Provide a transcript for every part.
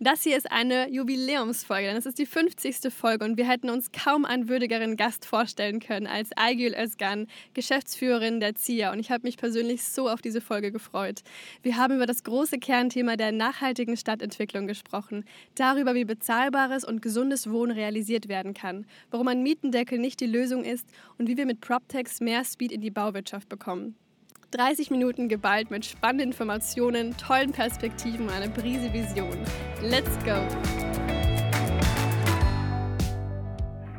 Das hier ist eine Jubiläumsfolge, denn es ist die 50. Folge und wir hätten uns kaum einen würdigeren Gast vorstellen können als Aygül Özgan, Geschäftsführerin der ZIA. Und ich habe mich persönlich so auf diese Folge gefreut. Wir haben über das große Kernthema der nachhaltigen Stadtentwicklung gesprochen, darüber, wie bezahlbares und gesundes Wohnen realisiert werden kann, warum ein Mietendeckel nicht die Lösung ist und wie wir mit PropTechs mehr Speed in die Bauwirtschaft bekommen. 30 Minuten geballt mit spannenden Informationen, tollen Perspektiven und einer Prise Vision. Let's go!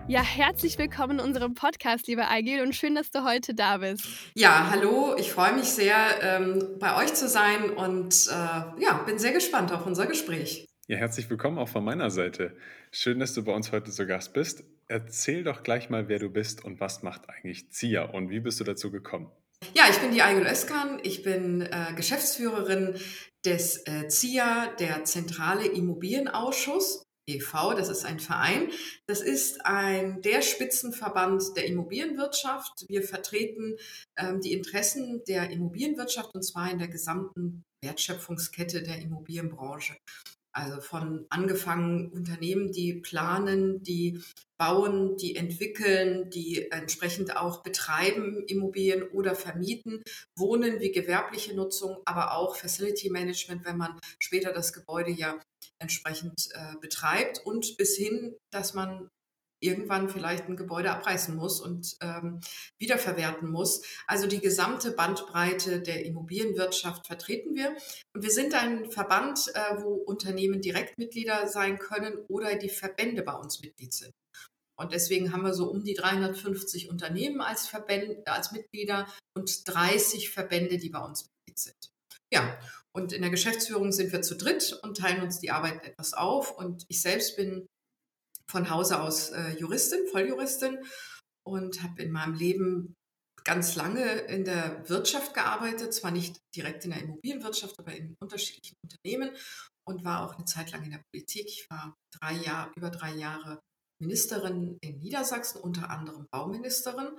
Ja, herzlich willkommen in unserem Podcast, lieber Aigil, und schön, dass du heute da bist. Ja, hallo, ich freue mich sehr, ähm, bei euch zu sein und äh, ja, bin sehr gespannt auf unser Gespräch. Ja, herzlich willkommen auch von meiner Seite. Schön, dass du bei uns heute zu Gast bist. Erzähl doch gleich mal, wer du bist und was macht eigentlich ZIA und wie bist du dazu gekommen? Ja, ich bin die Aygül Özkan. Ich bin äh, Geschäftsführerin des äh, ZIA, der Zentrale Immobilienausschuss. e.V., das ist ein Verein. Das ist ein der Spitzenverband der Immobilienwirtschaft. Wir vertreten ähm, die Interessen der Immobilienwirtschaft und zwar in der gesamten Wertschöpfungskette der Immobilienbranche. Also von angefangen Unternehmen, die planen, die bauen, die entwickeln, die entsprechend auch betreiben Immobilien oder vermieten, Wohnen wie gewerbliche Nutzung, aber auch Facility Management, wenn man später das Gebäude ja entsprechend äh, betreibt und bis hin, dass man irgendwann vielleicht ein Gebäude abreißen muss und ähm, wiederverwerten muss. Also die gesamte Bandbreite der Immobilienwirtschaft vertreten wir. Und wir sind ein Verband, äh, wo Unternehmen direkt Mitglieder sein können oder die Verbände bei uns Mitglied sind. Und deswegen haben wir so um die 350 Unternehmen als, Verbände, als Mitglieder und 30 Verbände, die bei uns Mitglied sind. Ja, und in der Geschäftsführung sind wir zu dritt und teilen uns die Arbeit etwas auf. Und ich selbst bin von Hause aus äh, Juristin, Volljuristin und habe in meinem Leben ganz lange in der Wirtschaft gearbeitet, zwar nicht direkt in der Immobilienwirtschaft, aber in unterschiedlichen Unternehmen und war auch eine Zeit lang in der Politik. Ich war drei Jahre, über drei Jahre Ministerin in Niedersachsen, unter anderem Bauministerin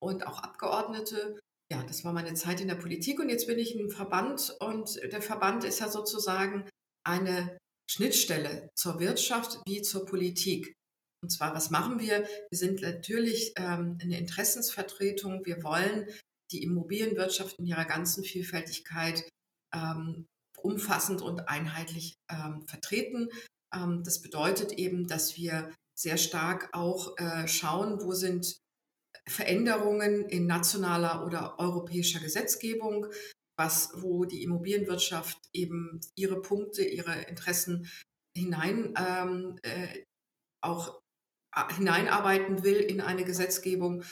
und auch Abgeordnete. Ja, das war meine Zeit in der Politik und jetzt bin ich im Verband und der Verband ist ja sozusagen eine Schnittstelle zur Wirtschaft wie zur Politik. Und zwar, was machen wir? Wir sind natürlich ähm, eine Interessensvertretung. Wir wollen die Immobilienwirtschaft in ihrer ganzen Vielfältigkeit ähm, umfassend und einheitlich ähm, vertreten. Ähm, das bedeutet eben, dass wir sehr stark auch äh, schauen, wo sind Veränderungen in nationaler oder europäischer Gesetzgebung, was, wo die Immobilienwirtschaft eben ihre Punkte, ihre Interessen hinein ähm, äh, auch äh, hineinarbeiten will in eine Gesetzgebung.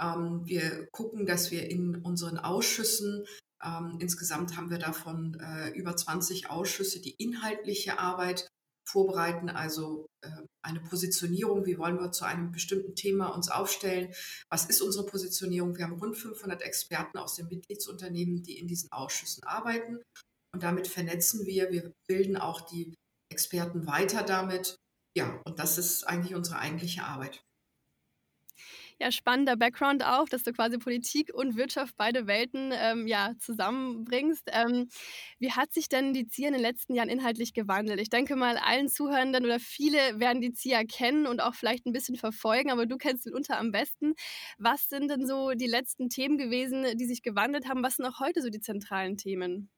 Ähm, wir gucken, dass wir in unseren Ausschüssen, ähm, insgesamt haben wir davon äh, über 20 Ausschüsse, die inhaltliche Arbeit vorbereiten, also äh, eine Positionierung, wie wollen wir zu einem bestimmten Thema uns aufstellen, was ist unsere Positionierung. Wir haben rund 500 Experten aus den Mitgliedsunternehmen, die in diesen Ausschüssen arbeiten und damit vernetzen wir, wir bilden auch die Experten weiter damit. Ja, und das ist eigentlich unsere eigentliche Arbeit. Ja, spannender Background auch, dass du quasi Politik und Wirtschaft beide Welten ähm, ja, zusammenbringst. Ähm, wie hat sich denn die ZIA in den letzten Jahren inhaltlich gewandelt? Ich denke mal, allen Zuhörenden oder viele werden die ZIA kennen und auch vielleicht ein bisschen verfolgen, aber du kennst mitunter am besten. Was sind denn so die letzten Themen gewesen, die sich gewandelt haben? Was sind auch heute so die zentralen Themen?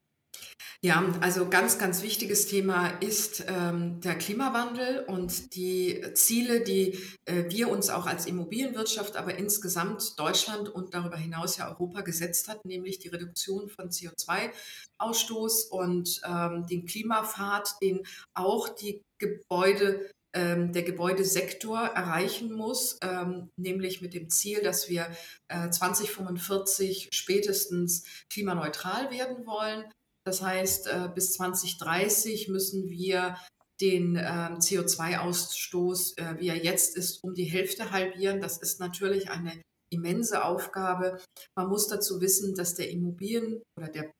Ja, also ganz, ganz wichtiges Thema ist ähm, der Klimawandel und die Ziele, die äh, wir uns auch als Immobilienwirtschaft, aber insgesamt Deutschland und darüber hinaus ja Europa gesetzt hat, nämlich die Reduktion von CO2-Ausstoß und ähm, den Klimapfad, den auch die Gebäude ähm, der Gebäudesektor erreichen muss, ähm, nämlich mit dem Ziel, dass wir äh, 2045 spätestens klimaneutral werden wollen. Das heißt, äh, bis 2030 müssen wir den äh, CO2-Ausstoß, äh, wie er jetzt ist, um die Hälfte halbieren. Das ist natürlich eine immense Aufgabe. Man muss dazu wissen, dass der Immobilien- oder der,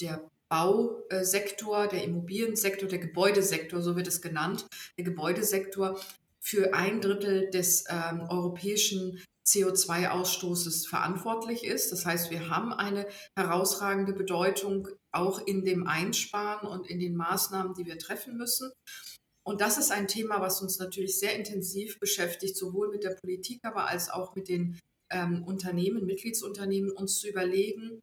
der Bausektor, der Immobiliensektor, der Gebäudesektor, so wird es genannt, der Gebäudesektor für ein Drittel des ähm, europäischen CO2-Ausstoßes verantwortlich ist. Das heißt, wir haben eine herausragende Bedeutung auch in dem Einsparen und in den Maßnahmen, die wir treffen müssen. Und das ist ein Thema, was uns natürlich sehr intensiv beschäftigt, sowohl mit der Politik, aber als auch mit den ähm, Unternehmen, Mitgliedsunternehmen, uns zu überlegen,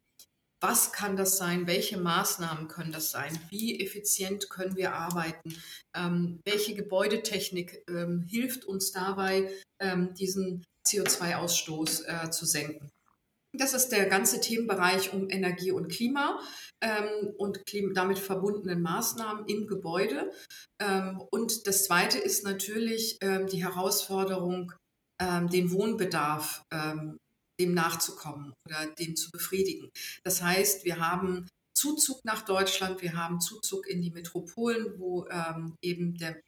was kann das sein, welche Maßnahmen können das sein, wie effizient können wir arbeiten, ähm, welche Gebäudetechnik ähm, hilft uns dabei, ähm, diesen CO2-Ausstoß äh, zu senken. Das ist der ganze Themenbereich um Energie und Klima ähm, und Klima, damit verbundenen Maßnahmen im Gebäude. Ähm, und das Zweite ist natürlich ähm, die Herausforderung, ähm, den Wohnbedarf ähm, dem nachzukommen oder dem zu befriedigen. Das heißt, wir haben Zuzug nach Deutschland, wir haben Zuzug in die Metropolen, wo ähm, eben der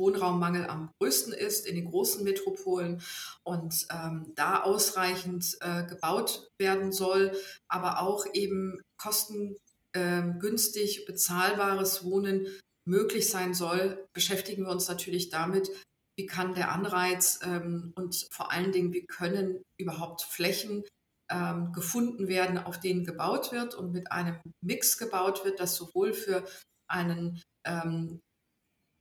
Wohnraummangel am größten ist in den großen Metropolen und ähm, da ausreichend äh, gebaut werden soll, aber auch eben kostengünstig ähm, bezahlbares Wohnen möglich sein soll, beschäftigen wir uns natürlich damit, wie kann der Anreiz ähm, und vor allen Dingen, wie können überhaupt Flächen ähm, gefunden werden, auf denen gebaut wird und mit einem Mix gebaut wird, das sowohl für einen ähm,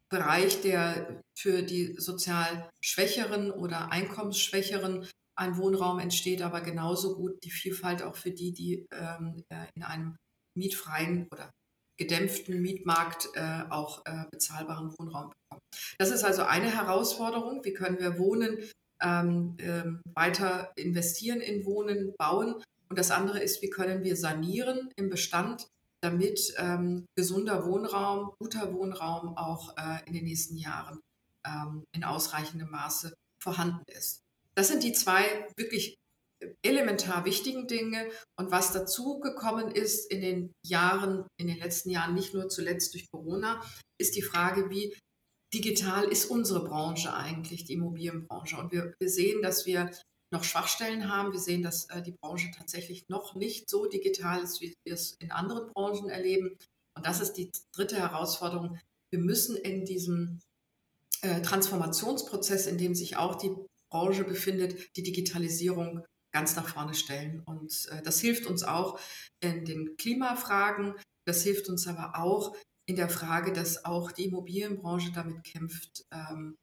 Bereich, der für die sozial Schwächeren oder Einkommensschwächeren ein Wohnraum entsteht, aber genauso gut die Vielfalt auch für die, die ähm, äh, in einem mietfreien oder gedämpften Mietmarkt äh, auch äh, bezahlbaren Wohnraum bekommen. Das ist also eine Herausforderung. Wie können wir Wohnen ähm, ähm, weiter investieren in Wohnen, bauen? Und das andere ist, wie können wir sanieren im Bestand, damit ähm, gesunder Wohnraum, guter Wohnraum auch äh, in den nächsten Jahren ähm, in ausreichendem Maße vorhanden ist. Das sind die zwei wirklich elementar wichtigen Dinge. Und was dazu gekommen ist in den Jahren, in den letzten Jahren, nicht nur zuletzt durch Corona, ist die Frage, wie digital ist unsere Branche eigentlich, die Immobilienbranche. Und wir, wir sehen, dass wir noch Schwachstellen haben. Wir sehen, dass äh, die Branche tatsächlich noch nicht so digital ist, wie wir es in anderen Branchen erleben. Und das ist die dritte Herausforderung. Wir müssen in diesem äh, Transformationsprozess, in dem sich auch die Branche befindet, die Digitalisierung ganz nach vorne stellen. Und äh, das hilft uns auch in den Klimafragen. Das hilft uns aber auch in der Frage, dass auch die Immobilienbranche damit kämpft, ähm,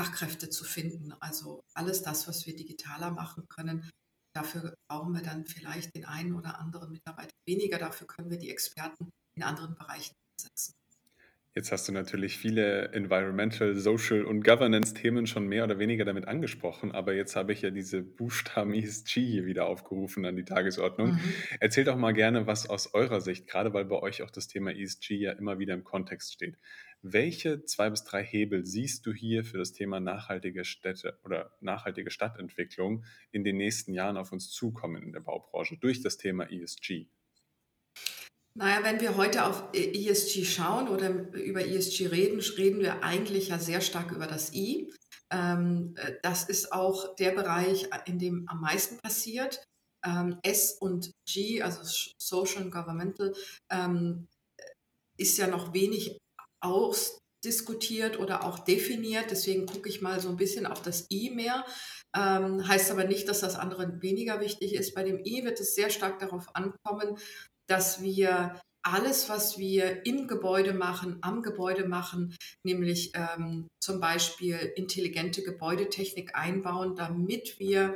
Fachkräfte zu finden. Also alles das, was wir digitaler machen können, dafür brauchen wir dann vielleicht den einen oder anderen Mitarbeiter weniger. Dafür können wir die Experten in anderen Bereichen einsetzen. Jetzt hast du natürlich viele Environmental, Social und Governance-Themen schon mehr oder weniger damit angesprochen, aber jetzt habe ich ja diese Buchstaben ESG hier wieder aufgerufen an die Tagesordnung. Mhm. Erzählt doch mal gerne, was aus eurer Sicht, gerade weil bei euch auch das Thema ESG ja immer wieder im Kontext steht. Welche zwei bis drei Hebel siehst du hier für das Thema nachhaltige Städte oder nachhaltige Stadtentwicklung in den nächsten Jahren auf uns zukommen in der Baubranche durch das Thema ESG? Naja, wenn wir heute auf ESG schauen oder über ESG reden, reden wir eigentlich ja sehr stark über das I. Ähm, äh, das ist auch der Bereich, in dem am meisten passiert. Ähm, S und G, also Social and Governmental, ähm, ist ja noch wenig ausdiskutiert oder auch definiert. Deswegen gucke ich mal so ein bisschen auf das I mehr. Ähm, heißt aber nicht, dass das andere weniger wichtig ist. Bei dem I wird es sehr stark darauf ankommen, dass wir alles, was wir im Gebäude machen, am Gebäude machen, nämlich ähm, zum Beispiel intelligente Gebäudetechnik einbauen, damit wir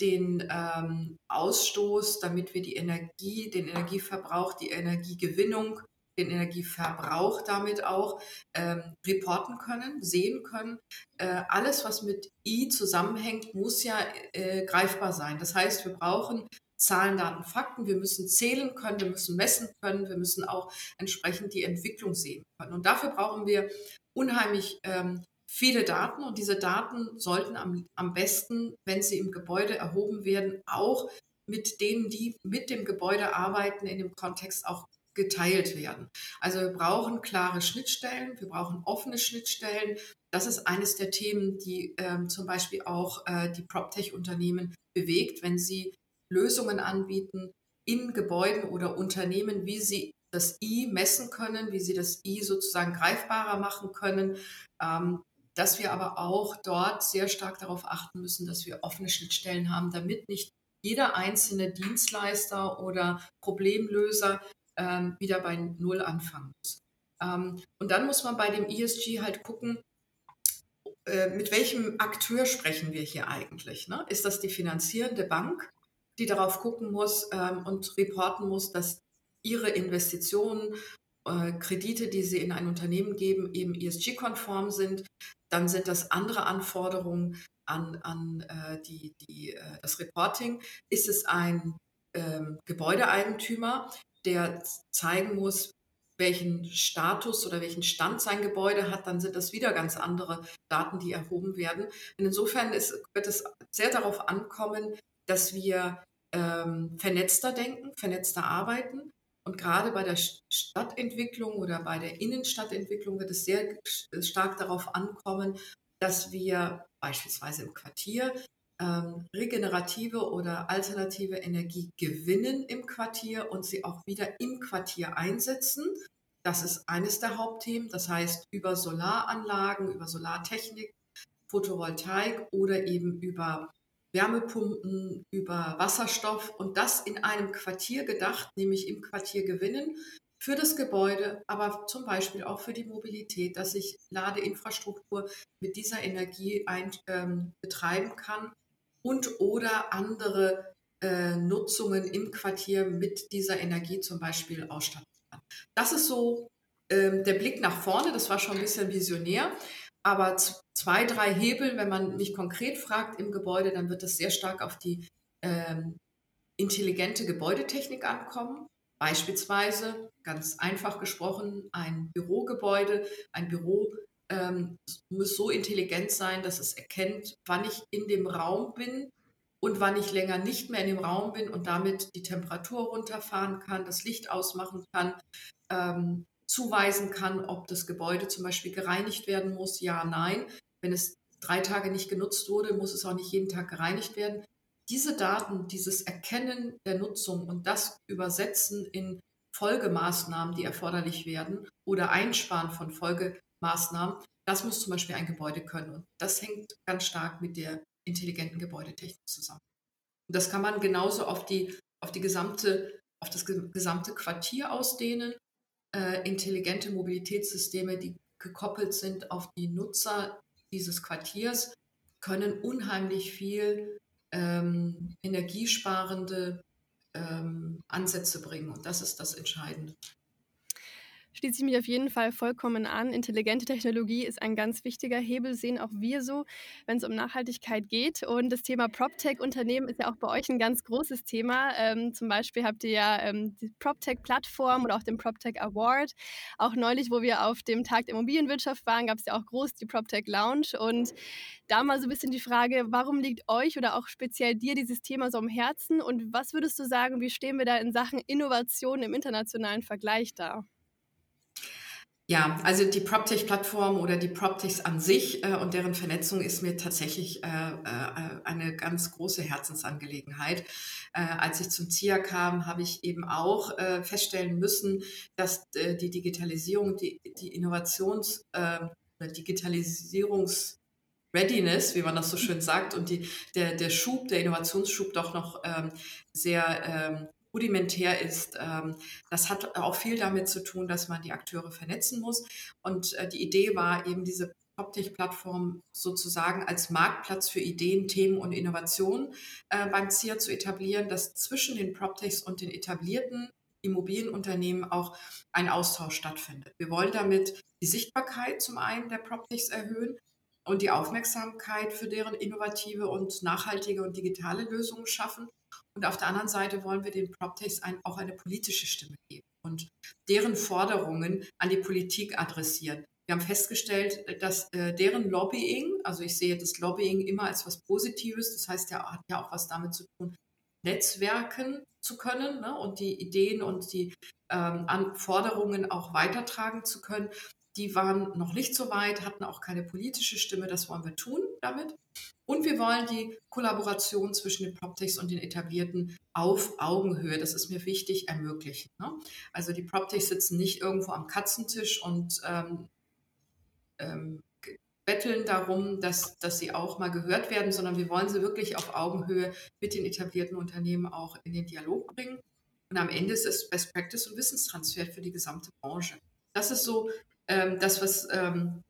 den ähm, Ausstoß, damit wir die Energie, den Energieverbrauch, die Energiegewinnung, den Energieverbrauch damit auch ähm, reporten können, sehen können. Äh, alles, was mit I zusammenhängt, muss ja äh, greifbar sein. Das heißt, wir brauchen Zahlen, Daten, Fakten. Wir müssen zählen können, wir müssen messen können, wir müssen auch entsprechend die Entwicklung sehen können. Und dafür brauchen wir unheimlich ähm, viele Daten und diese Daten sollten am, am besten, wenn sie im Gebäude erhoben werden, auch mit denen, die mit dem Gebäude arbeiten, in dem Kontext auch geteilt werden. Also wir brauchen klare Schnittstellen, wir brauchen offene Schnittstellen. Das ist eines der Themen, die ähm, zum Beispiel auch äh, die PropTech-Unternehmen bewegt, wenn sie Lösungen anbieten in Gebäuden oder Unternehmen, wie sie das I messen können, wie sie das I sozusagen greifbarer machen können, ähm, dass wir aber auch dort sehr stark darauf achten müssen, dass wir offene Schnittstellen haben, damit nicht jeder einzelne Dienstleister oder Problemlöser ähm, wieder bei Null anfangen muss. Ähm, und dann muss man bei dem ESG halt gucken, äh, mit welchem Akteur sprechen wir hier eigentlich? Ne? Ist das die finanzierende Bank, die darauf gucken muss ähm, und reporten muss, dass ihre Investitionen, äh, Kredite, die sie in ein Unternehmen geben, eben ESG-konform sind? Dann sind das andere Anforderungen an, an äh, die, die, äh, das Reporting. Ist es ein ähm, Gebäudeeigentümer, der zeigen muss, welchen Status oder welchen Stand sein Gebäude hat, dann sind das wieder ganz andere Daten, die erhoben werden. Und insofern ist, wird es sehr darauf ankommen, dass wir ähm, vernetzter denken, vernetzter arbeiten. Und gerade bei der Stadtentwicklung oder bei der Innenstadtentwicklung wird es sehr stark darauf ankommen, dass wir beispielsweise im Quartier ähm, regenerative oder alternative Energie gewinnen im Quartier und sie auch wieder im Quartier einsetzen. Das ist eines der Hauptthemen. Das heißt, über Solaranlagen, über Solartechnik, Photovoltaik oder eben über Wärmepumpen, über Wasserstoff und das in einem Quartier gedacht, nämlich im Quartier gewinnen für das Gebäude, aber zum Beispiel auch für die Mobilität, dass ich Ladeinfrastruktur mit dieser Energie ein, ähm, betreiben kann und oder andere äh, Nutzungen im Quartier mit dieser Energie zum Beispiel ausstatten kann. Das ist so ähm, der Blick nach vorne, das war schon ein bisschen visionär. Aber zwei, drei Hebel, wenn man mich konkret fragt im Gebäude, dann wird es sehr stark auf die ähm, intelligente Gebäudetechnik ankommen. Beispielsweise, ganz einfach gesprochen, ein Bürogebäude, ein Büro ähm, muss so intelligent sein, dass es erkennt, wann ich in dem Raum bin und wann ich länger nicht mehr in dem Raum bin und damit die Temperatur runterfahren kann, das Licht ausmachen kann, ähm, zuweisen kann, ob das Gebäude zum Beispiel gereinigt werden muss, ja, nein. Wenn es drei Tage nicht genutzt wurde, muss es auch nicht jeden Tag gereinigt werden. Diese Daten, dieses Erkennen der Nutzung und das Übersetzen in Folgemaßnahmen, die erforderlich werden oder Einsparen von Folge Maßnahmen. Das muss zum Beispiel ein Gebäude können. Und das hängt ganz stark mit der intelligenten Gebäudetechnik zusammen. Und das kann man genauso auf die, auf die gesamte, auf das gesamte Quartier ausdehnen. Äh, intelligente Mobilitätssysteme, die gekoppelt sind auf die Nutzer dieses Quartiers, können unheimlich viel ähm, energiesparende ähm, Ansätze bringen. Und das ist das Entscheidende schließe ich mich auf jeden Fall vollkommen an. Intelligente Technologie ist ein ganz wichtiger Hebel, sehen auch wir so, wenn es um Nachhaltigkeit geht. Und das Thema PropTech-Unternehmen ist ja auch bei euch ein ganz großes Thema. Ähm, zum Beispiel habt ihr ja ähm, die PropTech-Plattform oder auch den PropTech Award. Auch neulich, wo wir auf dem Tag der Immobilienwirtschaft waren, gab es ja auch groß die PropTech Lounge. Und da mal so ein bisschen die Frage, warum liegt euch oder auch speziell dir dieses Thema so am Herzen? Und was würdest du sagen, wie stehen wir da in Sachen Innovation im internationalen Vergleich da? Ja, also die PropTech-Plattform oder die PropTechs an sich äh, und deren Vernetzung ist mir tatsächlich äh, äh, eine ganz große Herzensangelegenheit. Äh, als ich zum ZIA kam, habe ich eben auch äh, feststellen müssen, dass äh, die Digitalisierung, die, die Innovations- äh, Digitalisierungs- Readiness, wie man das so schön sagt, und die, der, der Schub, der Innovationsschub doch noch ähm, sehr ähm, rudimentär ist. Ähm, das hat auch viel damit zu tun, dass man die Akteure vernetzen muss. Und äh, die Idee war eben diese PropTech-Plattform sozusagen als Marktplatz für Ideen, Themen und Innovationen äh, beim ZIA zu etablieren, dass zwischen den PropTechs und den etablierten Immobilienunternehmen auch ein Austausch stattfindet. Wir wollen damit die Sichtbarkeit zum einen der PropTechs erhöhen und die Aufmerksamkeit für deren innovative und nachhaltige und digitale Lösungen schaffen und auf der anderen Seite wollen wir den PropTechs ein, auch eine politische Stimme geben und deren Forderungen an die Politik adressieren. Wir haben festgestellt, dass äh, deren Lobbying, also ich sehe das Lobbying immer als was Positives, das heißt, ja hat ja auch was damit zu tun, netzwerken zu können ne, und die Ideen und die ähm, Anforderungen auch weitertragen zu können. Die waren noch nicht so weit, hatten auch keine politische Stimme. Das wollen wir tun damit. Und wir wollen die Kollaboration zwischen den PropTechs und den etablierten auf Augenhöhe, das ist mir wichtig, ermöglichen. Ne? Also die PropTechs sitzen nicht irgendwo am Katzentisch und ähm, ähm, betteln darum, dass, dass sie auch mal gehört werden, sondern wir wollen sie wirklich auf Augenhöhe mit den etablierten Unternehmen auch in den Dialog bringen. Und am Ende ist es Best Practice und Wissenstransfer für die gesamte Branche. Das ist so ähm, das, was ähm,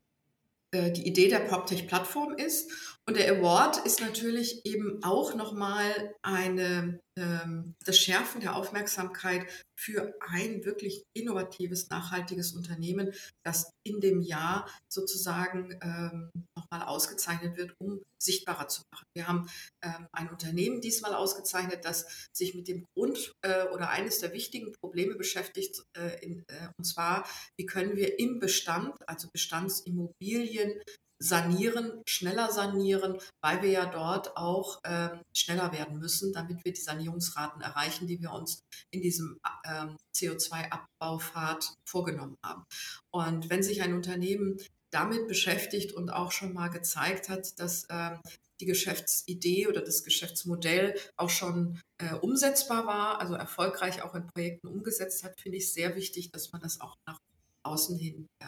äh, die Idee der PropTech-Plattform ist. Und der Award ist natürlich eben auch nochmal eine, ähm, das Schärfen der Aufmerksamkeit für ein wirklich innovatives, nachhaltiges Unternehmen, das in dem Jahr sozusagen ähm, nochmal ausgezeichnet wird, um sichtbarer zu machen. Wir haben ähm, ein Unternehmen diesmal ausgezeichnet, das sich mit dem Grund äh, oder eines der wichtigen Probleme beschäftigt, äh, in, äh, und zwar, wie können wir im Bestand, also Bestandsimmobilien, sanieren, schneller sanieren, weil wir ja dort auch ähm, schneller werden müssen, damit wir die Sanierungsraten erreichen, die wir uns in diesem ähm, CO2-Abbaufahrt vorgenommen haben. Und wenn sich ein Unternehmen damit beschäftigt und auch schon mal gezeigt hat, dass ähm, die Geschäftsidee oder das Geschäftsmodell auch schon äh, umsetzbar war, also erfolgreich auch in Projekten umgesetzt hat, finde ich sehr wichtig, dass man das auch nach außen hin äh,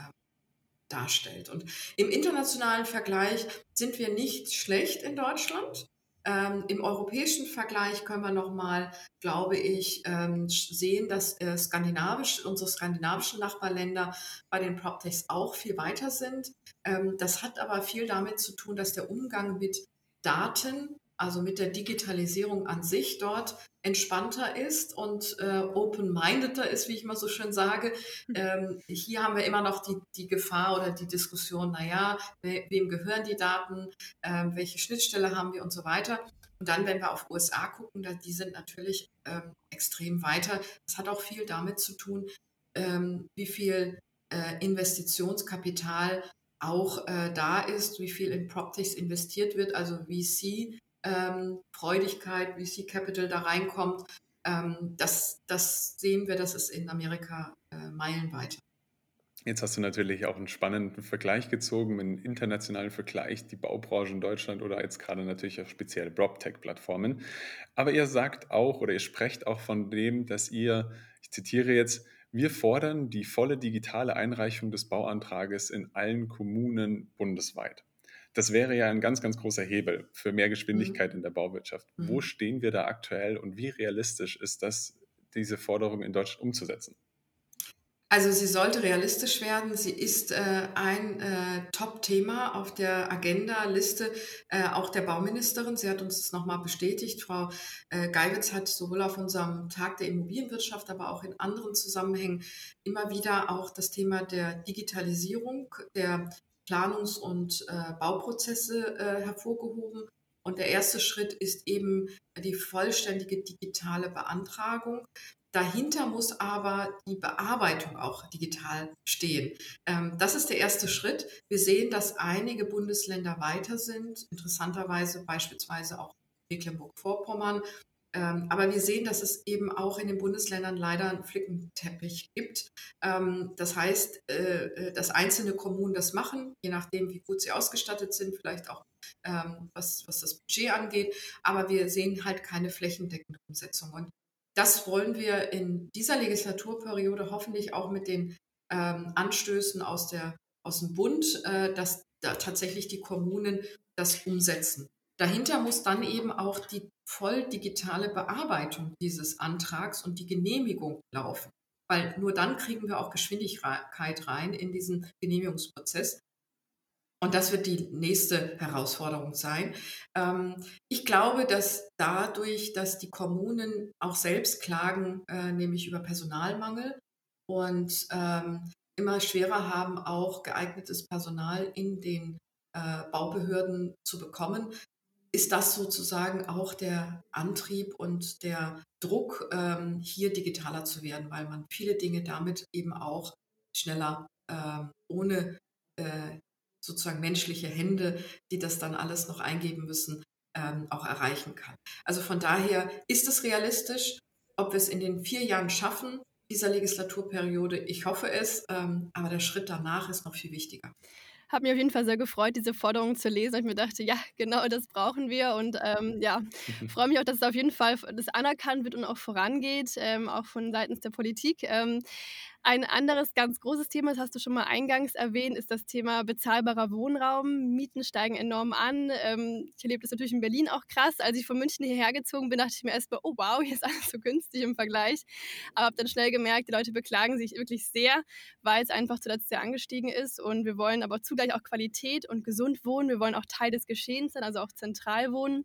darstellt. Und im internationalen Vergleich sind wir nicht schlecht in Deutschland. Ähm, Im europäischen Vergleich können wir nochmal, glaube ich, ähm, sehen, dass äh, skandinavisch, unsere skandinavischen Nachbarländer bei den PropTechs auch viel weiter sind. Ähm, das hat aber viel damit zu tun, dass der Umgang mit Daten also mit der Digitalisierung an sich dort entspannter ist und äh, open-mindeder ist, wie ich mal so schön sage. Hm. Ähm, hier haben wir immer noch die, die Gefahr oder die Diskussion, naja, we wem gehören die Daten, ähm, welche Schnittstelle haben wir und so weiter. Und dann, wenn wir auf USA gucken, da, die sind natürlich ähm, extrem weiter. Das hat auch viel damit zu tun, ähm, wie viel äh, Investitionskapital auch äh, da ist, wie viel in PropTechs investiert wird, also VC ähm, Freudigkeit, VC Capital da reinkommt. Ähm, das, das sehen wir, das ist in Amerika äh, meilenweit. Jetzt hast du natürlich auch einen spannenden Vergleich gezogen, einen internationalen Vergleich, die Baubranche in Deutschland oder jetzt gerade natürlich auch speziell PropTech-Plattformen. Aber ihr sagt auch oder ihr sprecht auch von dem, dass ihr, ich zitiere jetzt, wir fordern die volle digitale Einreichung des Bauantrages in allen Kommunen bundesweit. Das wäre ja ein ganz, ganz großer Hebel für mehr Geschwindigkeit mhm. in der Bauwirtschaft. Mhm. Wo stehen wir da aktuell und wie realistisch ist das, diese Forderung in Deutschland umzusetzen? Also sie sollte realistisch werden. Sie ist äh, ein äh, Top-Thema auf der Agenda-Liste äh, auch der Bauministerin. Sie hat uns das nochmal bestätigt. Frau äh, Geiwitz hat sowohl auf unserem Tag der Immobilienwirtschaft, aber auch in anderen Zusammenhängen immer wieder auch das Thema der Digitalisierung, der Planungs- und äh, Bauprozesse äh, hervorgehoben. Und der erste Schritt ist eben die vollständige digitale Beantragung. Dahinter muss aber die Bearbeitung auch digital stehen. Ähm, das ist der erste Schritt. Wir sehen, dass einige Bundesländer weiter sind, interessanterweise beispielsweise auch Mecklenburg-Vorpommern ähm, aber wir sehen, dass es eben auch in den Bundesländern leider einen Flickenteppich gibt. Ähm, das heißt, äh, äh, dass einzelne Kommunen das machen, je nachdem, wie gut sie ausgestattet sind, vielleicht auch ähm, was, was das Budget angeht. Aber wir sehen halt keine flächendeckende Umsetzung. Und das wollen wir in dieser Legislaturperiode hoffentlich auch mit den Anstößen aus, der, aus dem Bund, äh, dass da tatsächlich die Kommunen das umsetzen. Dahinter muss dann eben auch die voll digitale Bearbeitung dieses Antrags und die Genehmigung laufen. Weil nur dann kriegen wir auch Geschwindigkeit rein in diesen Genehmigungsprozess. Und das wird die nächste Herausforderung sein. Ähm, ich glaube, dass dadurch, dass die Kommunen auch selbst klagen, äh, nämlich über Personalmangel und ähm, immer schwerer haben, auch geeignetes Personal in den äh, Baubehörden zu bekommen, ist das sozusagen auch der Antrieb und der Druck, ähm, hier digitaler zu werden, weil man viele Dinge damit eben auch schneller äh, ohne äh, sozusagen menschliche Hände, die das dann alles noch eingeben müssen, ähm, auch erreichen kann. Also von daher ist es realistisch, ob wir es in den vier Jahren schaffen, dieser Legislaturperiode. Ich hoffe es, ähm, aber der Schritt danach ist noch viel wichtiger habe mich auf jeden Fall sehr gefreut, diese Forderung zu lesen. Und ich mir dachte, ja, genau das brauchen wir. Und ähm, ja, freue mich auch, dass es auf jeden Fall das anerkannt wird und auch vorangeht, ähm, auch von seitens der Politik. Ähm, ein anderes ganz großes Thema, das hast du schon mal eingangs erwähnt, ist das Thema bezahlbarer Wohnraum. Mieten steigen enorm an. Ähm, ich erlebe das natürlich in Berlin auch krass. Als ich von München hierher gezogen bin, dachte ich mir erstmal, oh wow, hier ist alles so günstig im Vergleich. Aber habe dann schnell gemerkt, die Leute beklagen sich wirklich sehr, weil es einfach zuletzt sehr angestiegen ist. Und wir wollen aber zugleich auch Qualität und gesund wohnen. Wir wollen auch Teil des Geschehens sein, also auch zentral wohnen.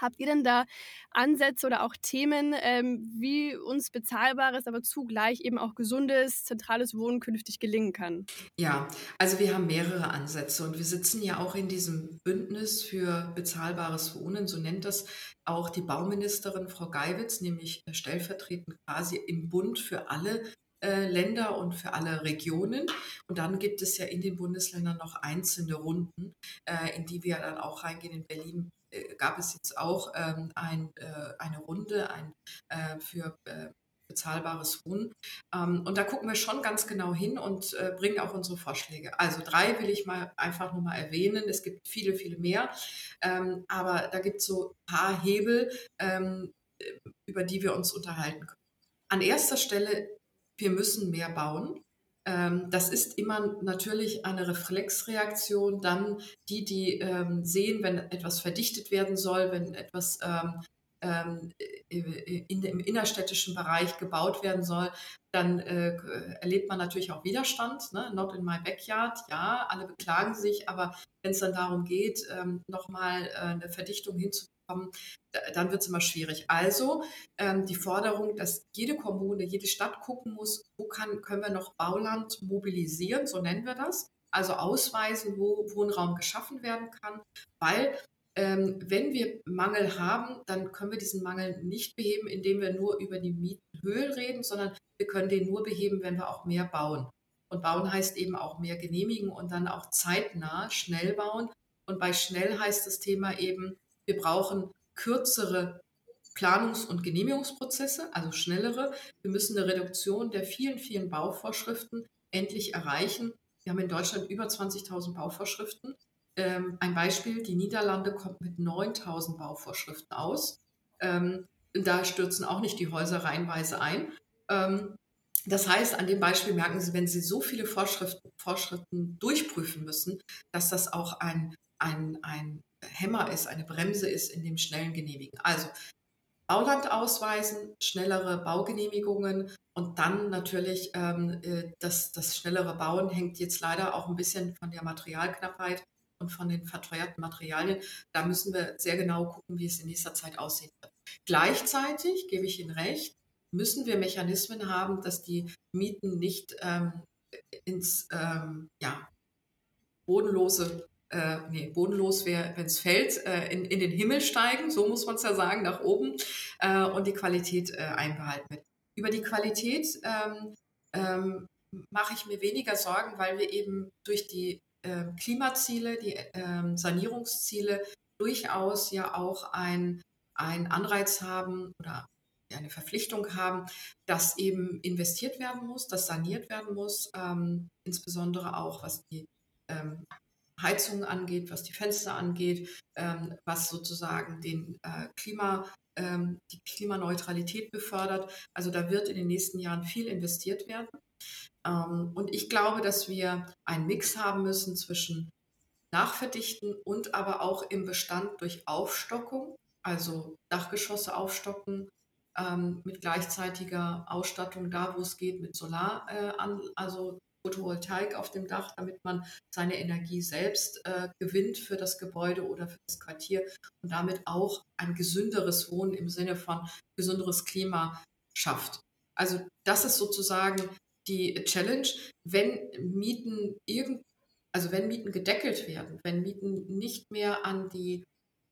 Habt ihr denn da Ansätze oder auch Themen, ähm, wie uns bezahlbares, aber zugleich eben auch gesundes, zentrales Wohnen künftig gelingen kann? Ja, also wir haben mehrere Ansätze und wir sitzen ja auch in diesem Bündnis für bezahlbares Wohnen, so nennt das auch die Bauministerin Frau Geiwitz, nämlich stellvertretend quasi im Bund für alle äh, Länder und für alle Regionen. Und dann gibt es ja in den Bundesländern noch einzelne Runden, äh, in die wir dann auch reingehen. In Berlin äh, gab es jetzt auch ähm, ein, äh, eine Runde ein, äh, für äh, bezahlbares Wohnen. Ähm, und da gucken wir schon ganz genau hin und äh, bringen auch unsere Vorschläge. Also drei will ich mal einfach nur mal erwähnen. Es gibt viele, viele mehr. Ähm, aber da gibt es so ein paar Hebel, ähm, über die wir uns unterhalten können. An erster Stelle, wir müssen mehr bauen. Ähm, das ist immer natürlich eine Reflexreaktion. Dann die, die ähm, sehen, wenn etwas verdichtet werden soll, wenn etwas ähm, ähm in, im innerstädtischen Bereich gebaut werden soll, dann äh, erlebt man natürlich auch Widerstand. Ne? Not in my backyard, ja, alle beklagen sich, aber wenn es dann darum geht, ähm, nochmal äh, eine Verdichtung hinzubekommen, kommen, dann wird es immer schwierig. Also ähm, die Forderung, dass jede Kommune, jede Stadt gucken muss, wo kann, können wir noch Bauland mobilisieren, so nennen wir das. Also ausweisen, wo Wohnraum geschaffen werden kann, weil ähm, wenn wir Mangel haben, dann können wir diesen Mangel nicht beheben, indem wir nur über die Mietenhöhe reden, sondern wir können den nur beheben, wenn wir auch mehr bauen. Und bauen heißt eben auch mehr genehmigen und dann auch zeitnah, schnell bauen. Und bei schnell heißt das Thema eben, wir brauchen kürzere Planungs- und Genehmigungsprozesse, also schnellere. Wir müssen eine Reduktion der vielen, vielen Bauvorschriften endlich erreichen. Wir haben in Deutschland über 20.000 Bauvorschriften. Ähm, ein Beispiel, die Niederlande kommt mit 9.000 Bauvorschriften aus. Ähm, da stürzen auch nicht die Häuser reihenweise ein. Ähm, das heißt, an dem Beispiel merken Sie, wenn Sie so viele Vorschriften, Vorschriften durchprüfen müssen, dass das auch ein, ein, ein Hämmer ist, eine Bremse ist in dem schnellen Genehmigen. Also Bauland ausweisen, schnellere Baugenehmigungen und dann natürlich ähm, äh, das, das schnellere Bauen hängt jetzt leider auch ein bisschen von der Materialknappheit und von den verteuerten Materialien. Da müssen wir sehr genau gucken, wie es in nächster Zeit aussehen wird. Gleichzeitig, gebe ich Ihnen recht, müssen wir Mechanismen haben, dass die Mieten nicht ähm, ins ähm, ja, bodenlose äh, nee, bodenlos wäre, wenn es fällt, äh, in, in den Himmel steigen, so muss man es ja sagen, nach oben äh, und die Qualität äh, einbehalten wird. Über die Qualität ähm, ähm, mache ich mir weniger Sorgen, weil wir eben durch die äh, Klimaziele, die ähm, Sanierungsziele durchaus ja auch ein, ein Anreiz haben oder eine Verpflichtung haben, dass eben investiert werden muss, dass saniert werden muss, ähm, insbesondere auch was die ähm, Heizungen angeht, was die Fenster angeht, ähm, was sozusagen den äh, Klima, ähm, die Klimaneutralität befördert. Also da wird in den nächsten Jahren viel investiert werden. Ähm, und ich glaube, dass wir einen Mix haben müssen zwischen Nachverdichten und aber auch im Bestand durch Aufstockung, also Dachgeschosse aufstocken, ähm, mit gleichzeitiger Ausstattung da, wo es geht, mit Solar, äh, an, also Photovoltaik auf dem Dach, damit man seine Energie selbst äh, gewinnt für das Gebäude oder für das Quartier und damit auch ein gesünderes Wohnen im Sinne von gesünderes Klima schafft. Also das ist sozusagen die Challenge, wenn Mieten irgend, also wenn Mieten gedeckelt werden, wenn Mieten nicht mehr an die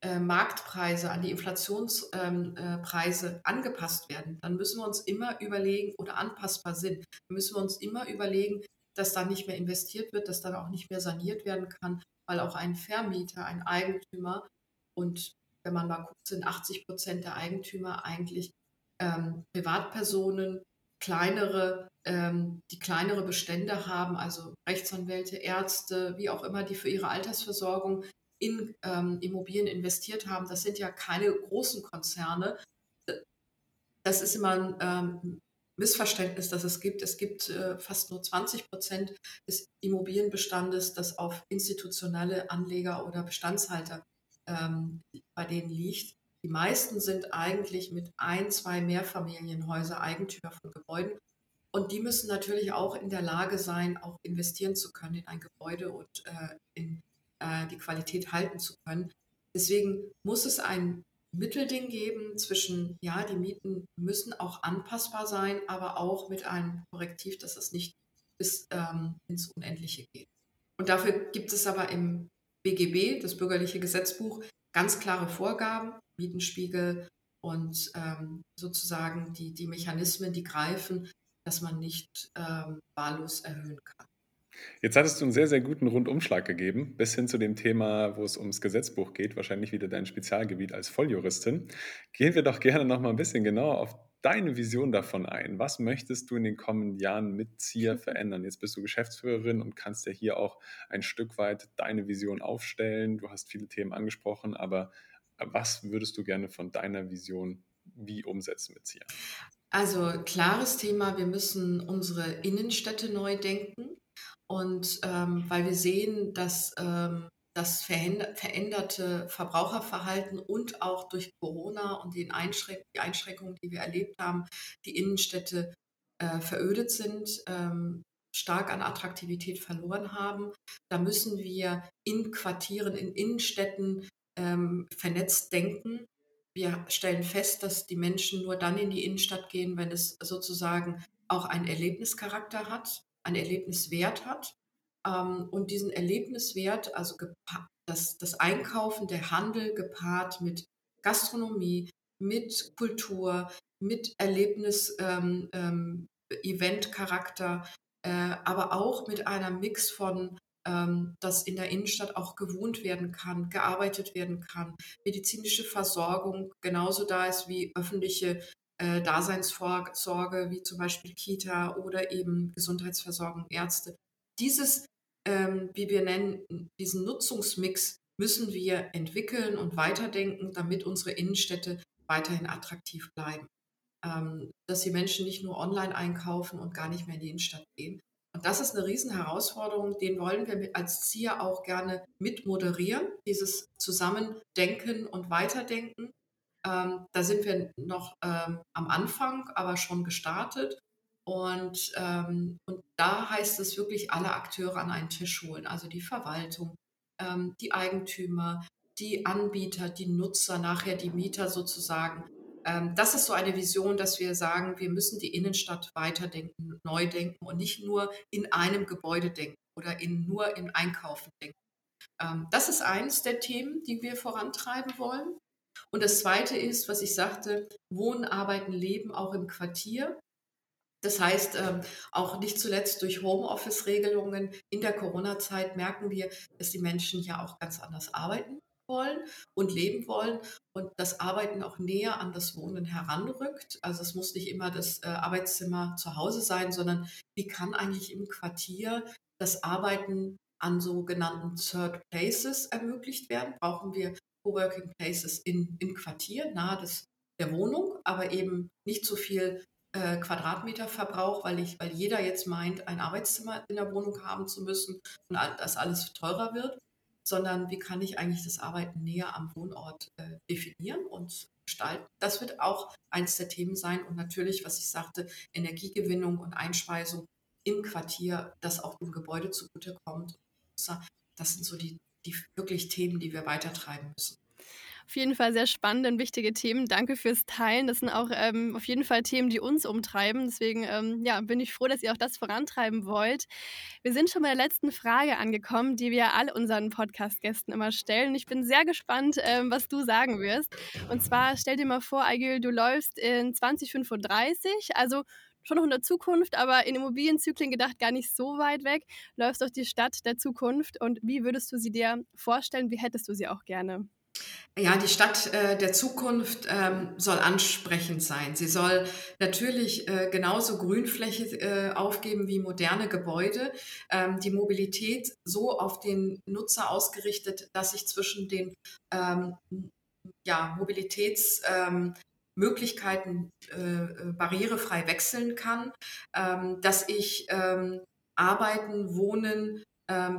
äh, Marktpreise, an die Inflationspreise ähm, äh, angepasst werden, dann müssen wir uns immer überlegen oder anpassbar sind, müssen wir uns immer überlegen, dass da nicht mehr investiert wird, dass dann auch nicht mehr saniert werden kann, weil auch ein Vermieter, ein Eigentümer und wenn man mal guckt, sind 80 Prozent der Eigentümer eigentlich ähm, Privatpersonen, kleinere, ähm, die kleinere Bestände haben, also Rechtsanwälte, Ärzte, wie auch immer, die für ihre Altersversorgung in ähm, Immobilien investiert haben. Das sind ja keine großen Konzerne. Das ist immer ein ähm, Missverständnis, das es gibt. Es gibt äh, fast nur 20 Prozent des Immobilienbestandes, das auf institutionelle Anleger oder Bestandshalter ähm, bei denen liegt. Die meisten sind eigentlich mit ein, zwei Mehrfamilienhäuser Eigentümer von Gebäuden. Und die müssen natürlich auch in der Lage sein, auch investieren zu können in ein Gebäude und äh, in äh, die Qualität halten zu können. Deswegen muss es ein Mittelding geben zwischen, ja, die Mieten müssen auch anpassbar sein, aber auch mit einem Korrektiv, dass es nicht bis ähm, ins Unendliche geht. Und dafür gibt es aber im BGB, das bürgerliche Gesetzbuch, ganz klare Vorgaben, Mietenspiegel und ähm, sozusagen die, die Mechanismen, die greifen, dass man nicht ähm, wahllos erhöhen kann. Jetzt hattest du einen sehr, sehr guten Rundumschlag gegeben, bis hin zu dem Thema, wo es ums Gesetzbuch geht, wahrscheinlich wieder dein Spezialgebiet als Volljuristin. Gehen wir doch gerne noch mal ein bisschen genauer auf deine Vision davon ein. Was möchtest du in den kommenden Jahren mit ZIA verändern? Jetzt bist du Geschäftsführerin und kannst ja hier auch ein Stück weit deine Vision aufstellen. Du hast viele Themen angesprochen, aber was würdest du gerne von deiner Vision wie umsetzen mit ZIA? Also klares Thema, wir müssen unsere Innenstädte neu denken. Und ähm, weil wir sehen, dass ähm, das veränderte Verbraucherverhalten und auch durch Corona und die, Einschränk die Einschränkungen, die wir erlebt haben, die Innenstädte äh, verödet sind, ähm, stark an Attraktivität verloren haben. Da müssen wir in Quartieren, in Innenstädten ähm, vernetzt denken. Wir stellen fest, dass die Menschen nur dann in die Innenstadt gehen, wenn es sozusagen auch einen Erlebnischarakter hat, einen Erlebniswert hat. Ähm, und diesen Erlebniswert, also das, das Einkaufen, der Handel gepaart mit Gastronomie, mit Kultur, mit Erlebnis, ähm, ähm, äh, aber auch mit einem Mix von ähm, dass in der Innenstadt auch gewohnt werden kann, gearbeitet werden kann, medizinische Versorgung genauso da ist wie öffentliche äh, Daseinsvorsorge, wie zum Beispiel Kita oder eben Gesundheitsversorgung, Ärzte. Dieses, ähm, wie wir nennen, diesen Nutzungsmix müssen wir entwickeln und weiterdenken, damit unsere Innenstädte weiterhin attraktiv bleiben. Ähm, dass die Menschen nicht nur online einkaufen und gar nicht mehr in die Innenstadt gehen, und das ist eine Riesenherausforderung, den wollen wir als ZIA auch gerne mit moderieren, dieses Zusammendenken und Weiterdenken. Ähm, da sind wir noch ähm, am Anfang, aber schon gestartet. Und, ähm, und da heißt es wirklich, alle Akteure an einen Tisch holen, also die Verwaltung, ähm, die Eigentümer, die Anbieter, die Nutzer, nachher die Mieter sozusagen, ähm, das ist so eine Vision, dass wir sagen, wir müssen die Innenstadt weiterdenken, neu denken und nicht nur in einem Gebäude denken oder in, nur im Einkaufen denken. Ähm, das ist eines der Themen, die wir vorantreiben wollen. Und das Zweite ist, was ich sagte, Wohnen, Arbeiten, Leben auch im Quartier. Das heißt, ähm, auch nicht zuletzt durch Homeoffice-Regelungen in der Corona-Zeit merken wir, dass die Menschen ja auch ganz anders arbeiten wollen und leben wollen und das Arbeiten auch näher an das Wohnen heranrückt. Also es muss nicht immer das äh, Arbeitszimmer zu Hause sein, sondern wie kann eigentlich im Quartier das Arbeiten an sogenannten Third Places ermöglicht werden? Brauchen wir Coworking Places in, im Quartier, nahe des, der Wohnung, aber eben nicht so viel äh, Quadratmeterverbrauch, weil, ich, weil jeder jetzt meint, ein Arbeitszimmer in der Wohnung haben zu müssen und das alles teurer wird sondern wie kann ich eigentlich das Arbeiten näher am Wohnort äh, definieren und gestalten. Das wird auch eines der Themen sein und natürlich, was ich sagte, Energiegewinnung und Einspeisung im Quartier, das auch dem Gebäude zugutekommt. Das sind so die, die wirklich Themen, die wir weitertreiben müssen. Auf jeden Fall sehr spannende und wichtige Themen. Danke fürs Teilen. Das sind auch ähm, auf jeden Fall Themen, die uns umtreiben. Deswegen ähm, ja, bin ich froh, dass ihr auch das vorantreiben wollt. Wir sind schon bei der letzten Frage angekommen, die wir alle unseren Podcast-Gästen immer stellen. Ich bin sehr gespannt, ähm, was du sagen wirst. Und zwar stell dir mal vor, Aigül, du läufst in 2035, also schon noch in der Zukunft, aber in Immobilienzyklen gedacht gar nicht so weit weg, läufst durch die Stadt der Zukunft und wie würdest du sie dir vorstellen? Wie hättest du sie auch gerne? Ja, die Stadt äh, der Zukunft ähm, soll ansprechend sein. Sie soll natürlich äh, genauso Grünfläche äh, aufgeben wie moderne Gebäude. Ähm, die Mobilität so auf den Nutzer ausgerichtet, dass ich zwischen den ähm, ja, Mobilitätsmöglichkeiten ähm, äh, barrierefrei wechseln kann, ähm, dass ich ähm, Arbeiten, Wohnen,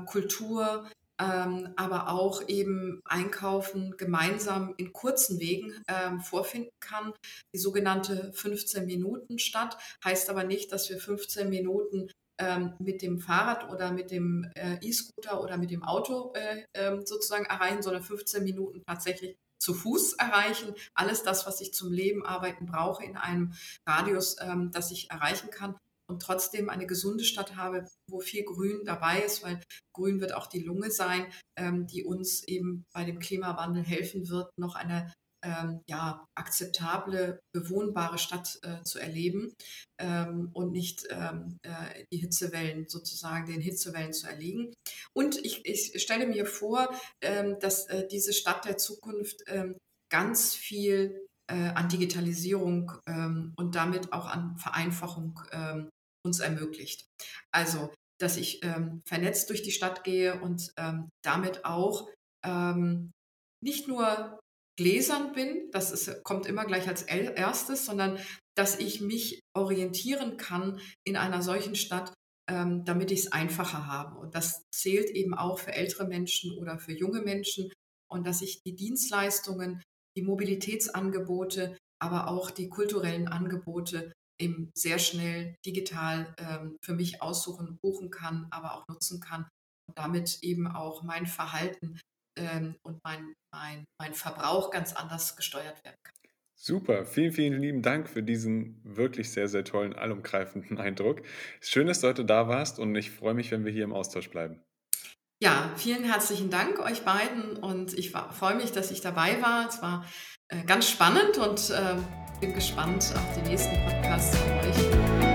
Kultur, ähm, aber auch eben Einkaufen gemeinsam in kurzen Wegen ähm, vorfinden kann. Die sogenannte 15-Minuten-Stadt heißt aber nicht, dass wir 15 Minuten ähm, mit dem Fahrrad oder mit dem äh, E-Scooter oder mit dem Auto äh, äh, sozusagen erreichen, sondern 15 Minuten tatsächlich zu Fuß erreichen. Alles das, was ich zum Leben, Arbeiten brauche in einem Radius, ähm, das ich erreichen kann und trotzdem eine gesunde Stadt habe, wo viel Grün dabei ist, weil Grün wird auch die Lunge sein, ähm, die uns eben bei dem Klimawandel helfen wird, noch eine ähm, ja, akzeptable, bewohnbare Stadt äh, zu erleben ähm, und nicht ähm, äh, die Hitzewellen sozusagen, den Hitzewellen zu erliegen. Und ich, ich stelle mir vor, ähm, dass äh, diese Stadt der Zukunft ähm, ganz viel äh, an Digitalisierung ähm, und damit auch an Vereinfachung uns ermöglicht. Also, dass ich vernetzt durch die Stadt gehe und damit auch nicht nur gläsern bin, das ist, kommt immer gleich als erstes, sondern dass ich mich orientieren kann in einer solchen Stadt, ähm, damit ich es einfacher habe. Und das zählt eben auch für ältere Menschen oder für junge Menschen. Und dass ich die Dienstleistungen, die Mobilitätsangebote, aber auch die kulturellen Angebote eben sehr schnell digital ähm, für mich aussuchen, buchen kann, aber auch nutzen kann und damit eben auch mein Verhalten ähm, und mein, mein, mein Verbrauch ganz anders gesteuert werden kann. Super, vielen, vielen lieben Dank für diesen wirklich sehr, sehr tollen, allumgreifenden Eindruck. Schön, dass du heute da warst und ich freue mich, wenn wir hier im Austausch bleiben. Ja, vielen herzlichen Dank euch beiden und ich freue mich, dass ich dabei war. Es war äh, ganz spannend und äh, bin gespannt auf die nächsten Podcasts von euch.